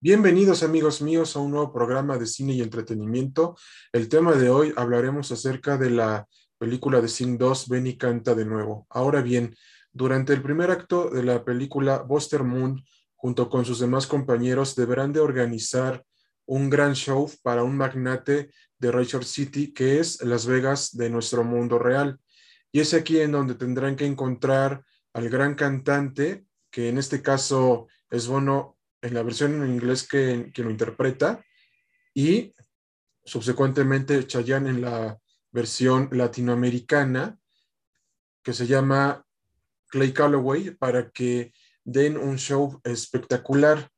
Bienvenidos amigos míos a un nuevo programa de cine y entretenimiento. El tema de hoy hablaremos acerca de la película de Sing 2, Ven y canta de nuevo. Ahora bien, durante el primer acto de la película, Buster Moon, junto con sus demás compañeros, deberán de organizar un gran show para un magnate de Rachel City, que es Las Vegas de nuestro mundo real. Y es aquí en donde tendrán que encontrar al gran cantante, que en este caso es Bono en la versión en inglés que, lo interpreta y subsecuentemente Chayanne en la versión latinoamericana que se llama Clay Calloway para que den un show espectacular.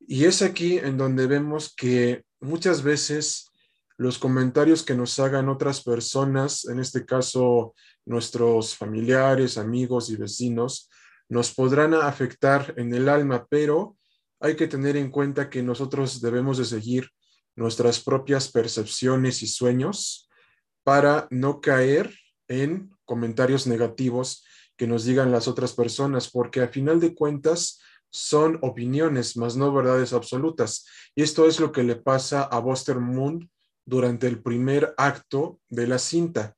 Y es aquí en donde vemos que muchas veces los comentarios que nos hagan otras personas, en este caso nuestros familiares, amigos y vecinos, nos podrán afectar en el alma, pero hay que tener en cuenta que nosotros debemos de seguir nuestras propias percepciones y sueños para no caer en comentarios negativos que nos digan las otras personas, porque a final de cuentas son opiniones, más no verdades absolutas. Y esto es lo que le pasa a Buster Moon durante el primer acto de la cinta.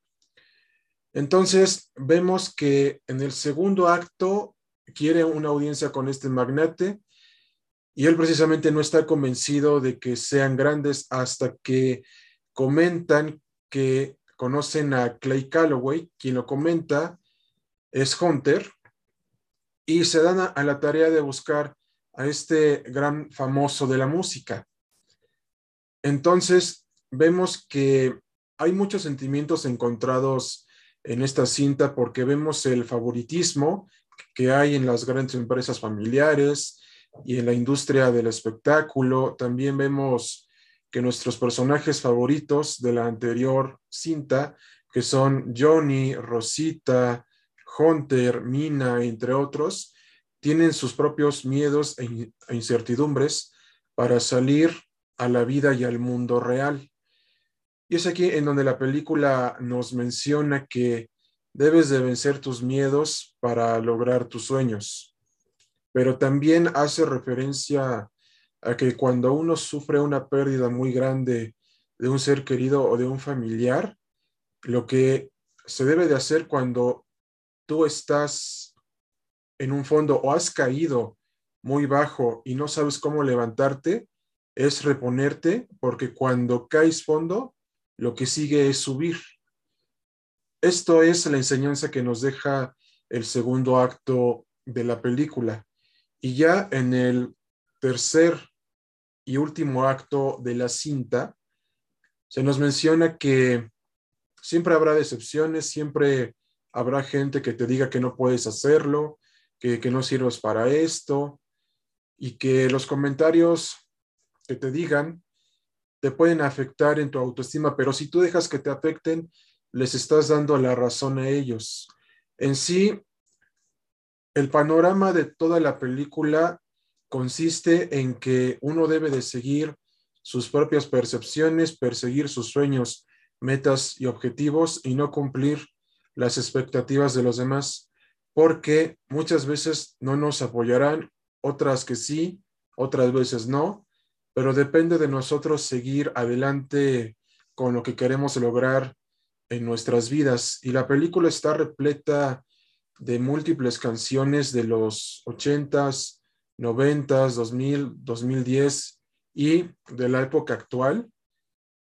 Entonces, vemos que en el segundo acto quiere una audiencia con este magnate y él precisamente no está convencido de que sean grandes hasta que comentan que conocen a Clay Calloway, quien lo comenta es Hunter, y se dan a, la tarea de buscar a este gran famoso de la música. Entonces, vemos que hay muchos sentimientos encontrados en esta cinta porque vemos el favoritismo que hay en las grandes empresas familiares, y en la industria del espectáculo. También vemos que nuestros personajes favoritos de la anterior cinta, que son Johnny, Rosita, Hunter, Mina, entre otros, tienen sus propios miedos e, e incertidumbres para salir a la vida y al mundo real. Y es aquí en donde la película nos menciona que debes de vencer tus miedos para lograr tus sueños pero también hace referencia a que cuando uno sufre una pérdida muy grande de un ser querido o de un familiar, lo que se debe de hacer cuando tú estás en un fondo o has caído muy bajo y no sabes cómo levantarte, es reponerte, porque cuando caes fondo, lo que sigue es subir. Esto es la enseñanza que nos deja el segundo acto de la película. Y ya en el tercer y último acto de la cinta, se nos menciona que siempre habrá decepciones, siempre habrá gente que te diga que no puedes hacerlo, que, que no sirves para esto, y que los comentarios que te digan te pueden afectar en tu autoestima, pero si tú dejas que te afecten, les estás dando la razón a ellos. En sí, el panorama de toda la película consiste en que uno debe de seguir sus propias percepciones, perseguir sus sueños, metas y objetivos y no cumplir las expectativas de los demás, porque muchas veces no nos apoyarán, otras que sí, otras veces no, pero depende de nosotros seguir adelante con lo que queremos lograr en nuestras vidas. Y la película está repleta de múltiples canciones de los 80s, 90s, 2000, 2010 y de la época actual,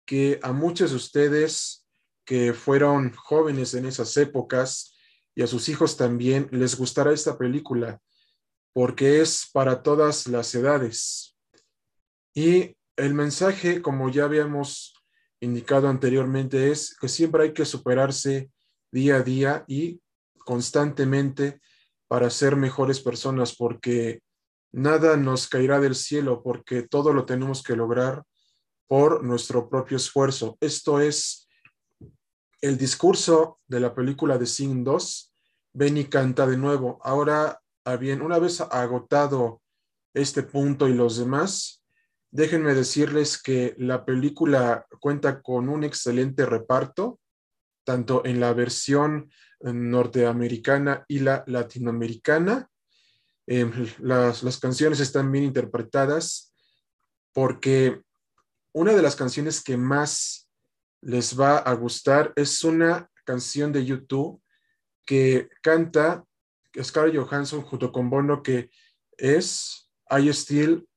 que a muchos de ustedes que fueron jóvenes en esas épocas y a sus hijos también les gustará esta película, porque es para todas las edades. Y el mensaje, como ya habíamos indicado anteriormente, es que siempre hay que superarse día a día y constantemente para ser mejores personas, porque nada nos caerá del cielo, porque todo lo tenemos que lograr por nuestro propio esfuerzo. Esto es el discurso de la película de Sing 2. Ven y canta de nuevo. Ahora, bien, una vez agotado este punto y los demás, déjenme decirles que la película cuenta con un excelente reparto, tanto en la versión norteamericana y la latinoamericana. Em, las, canciones están bien interpretadas porque una de las canciones que más les va a gustar es una canción de YouTube que canta Scarlett Johansson junto con Bono que es I Still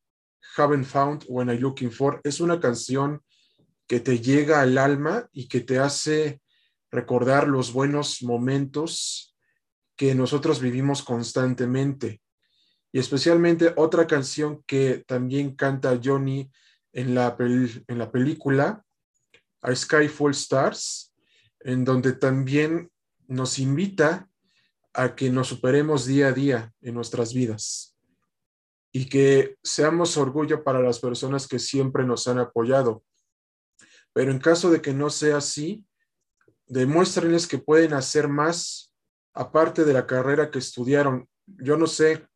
Haven't Found When I'm Looking For. Es una canción que te llega al alma y que te hace recordar los buenos momentos que nosotros vivimos constantemente. Y especialmente otra canción que también canta Johnny en la, en la película, A Sky Full Stars, en donde también nos invita a que nos superemos día a día en nuestras vidas y que seamos orgullo para las personas que siempre nos han apoyado. Pero en caso de que no sea así, demuéstrenles que pueden hacer más aparte de la carrera que estudiaron. Yo no sé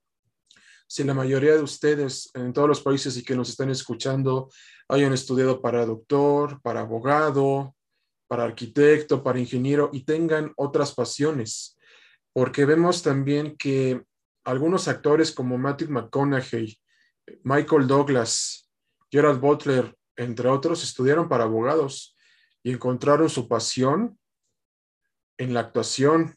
si la mayoría de ustedes en todos los países y que nos están escuchando hayan estudiado para doctor, para abogado, para arquitecto, para ingeniero y tengan otras pasiones, porque vemos también que algunos actores como Matthew McConaughey, Michael Douglas, Gerald Butler, entre otros, estudiaron para abogados y encontraron su pasión en la actuación.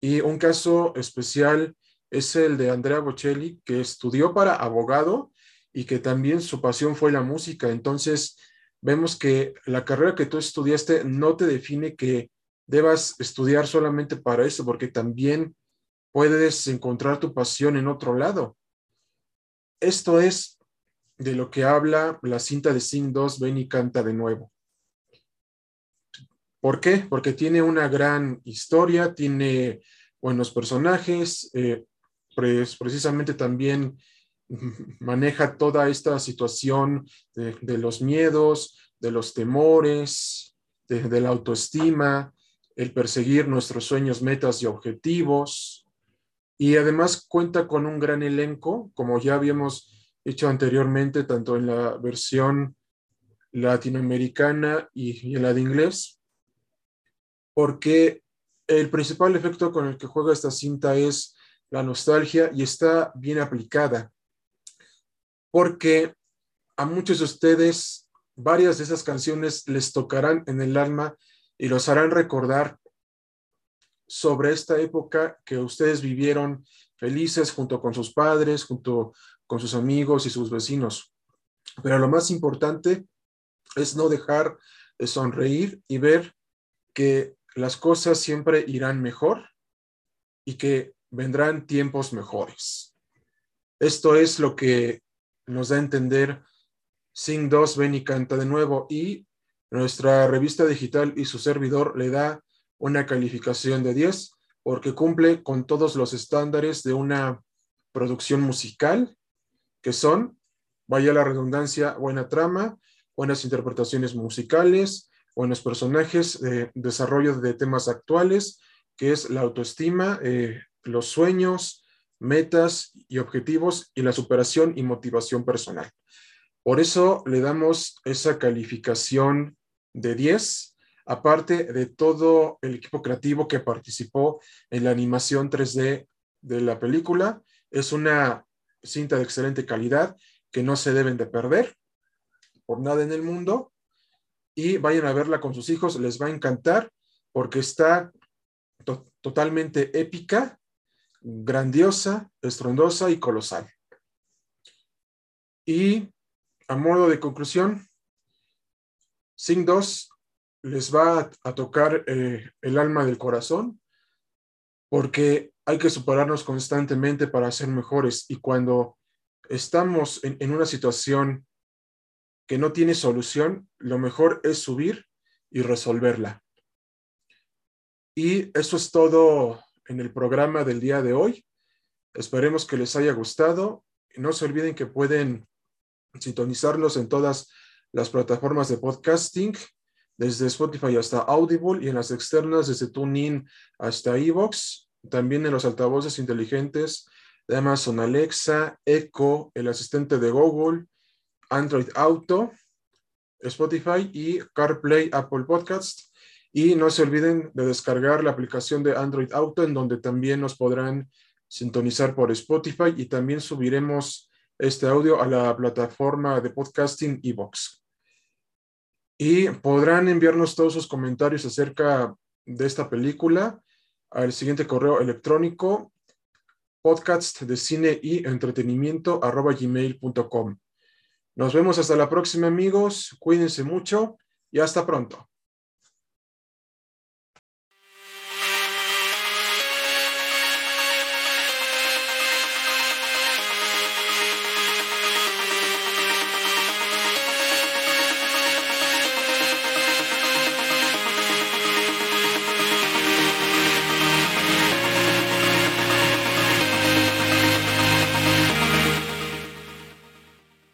Y un caso especial es el de Andrea Bocelli, que estudió para abogado y que también su pasión fue la música. Entonces, vemos que la carrera que tú estudiaste no te define que debas estudiar solamente para eso, porque también puedes encontrar tu pasión en otro lado. Esto es de lo que habla la cinta de Sing 2, Ven y canta de nuevo. ¿Por qué? Porque tiene una gran historia, tiene buenos personajes, eh, pues precisamente también maneja toda esta situación de, los miedos, de los temores, de, la autoestima, el perseguir nuestros sueños, metas y objetivos. Y además cuenta con un gran elenco, como ya habíamos hecho anteriormente, tanto en la versión latinoamericana y, y en la de inglés, porque el principal efecto con el que juega esta cinta es la nostalgia y está bien aplicada, porque a muchos de ustedes varias de esas canciones les tocarán en el alma y los harán recordar sobre esta época que ustedes vivieron felices junto con sus padres, junto con sus amigos y sus vecinos. Pero lo más importante es no dejar de sonreír y ver que las cosas siempre irán mejor y que vendrán tiempos mejores. Esto es lo que nos da a entender Sing 2, ven y canta de nuevo. Y nuestra revista digital y su servidor le da una calificación de 10 porque cumple con todos los estándares de una producción musical, que son, vaya la redundancia, buena trama, buenas interpretaciones musicales, buenos personajes, eh, desarrollo de temas actuales, que es la autoestima, eh, los sueños, metas y objetivos y la superación y motivación personal. Por eso le damos esa calificación de 10, aparte de todo el equipo creativo que participó en la animación 3D de la película. Es una cinta de excelente calidad que no se deben de perder por nada en el mundo. Y vayan a verla con sus hijos, les va a encantar porque está totalmente épica grandiosa, estrondosa y colosal. Y a modo de conclusión, Sing 2 les va a, tocar eh, el alma del corazón porque hay que superarnos constantemente para ser mejores y cuando estamos en, en una situación que no tiene solución, lo mejor es subir y resolverla. Y eso es todo en el programa del día de hoy. Esperemos que les haya gustado. No se olviden que pueden sintonizarlos en todas las plataformas de podcasting, desde Spotify hasta Audible y en las externas desde TuneIn hasta Evox, también en los altavoces inteligentes de Amazon Alexa, Echo, el asistente de Google, Android Auto, Spotify y CarPlay Apple Podcasts. Y no se olviden de descargar la aplicación de Android Auto, en donde también nos podrán sintonizar por Spotify y también subiremos este audio a la plataforma de podcasting Evox. Y podrán enviarnos todos sus comentarios acerca de esta película al siguiente correo electrónico podcast de cine y entretenimiento arroba gmail.com. Nos vemos hasta la próxima amigos, cuídense mucho y hasta pronto.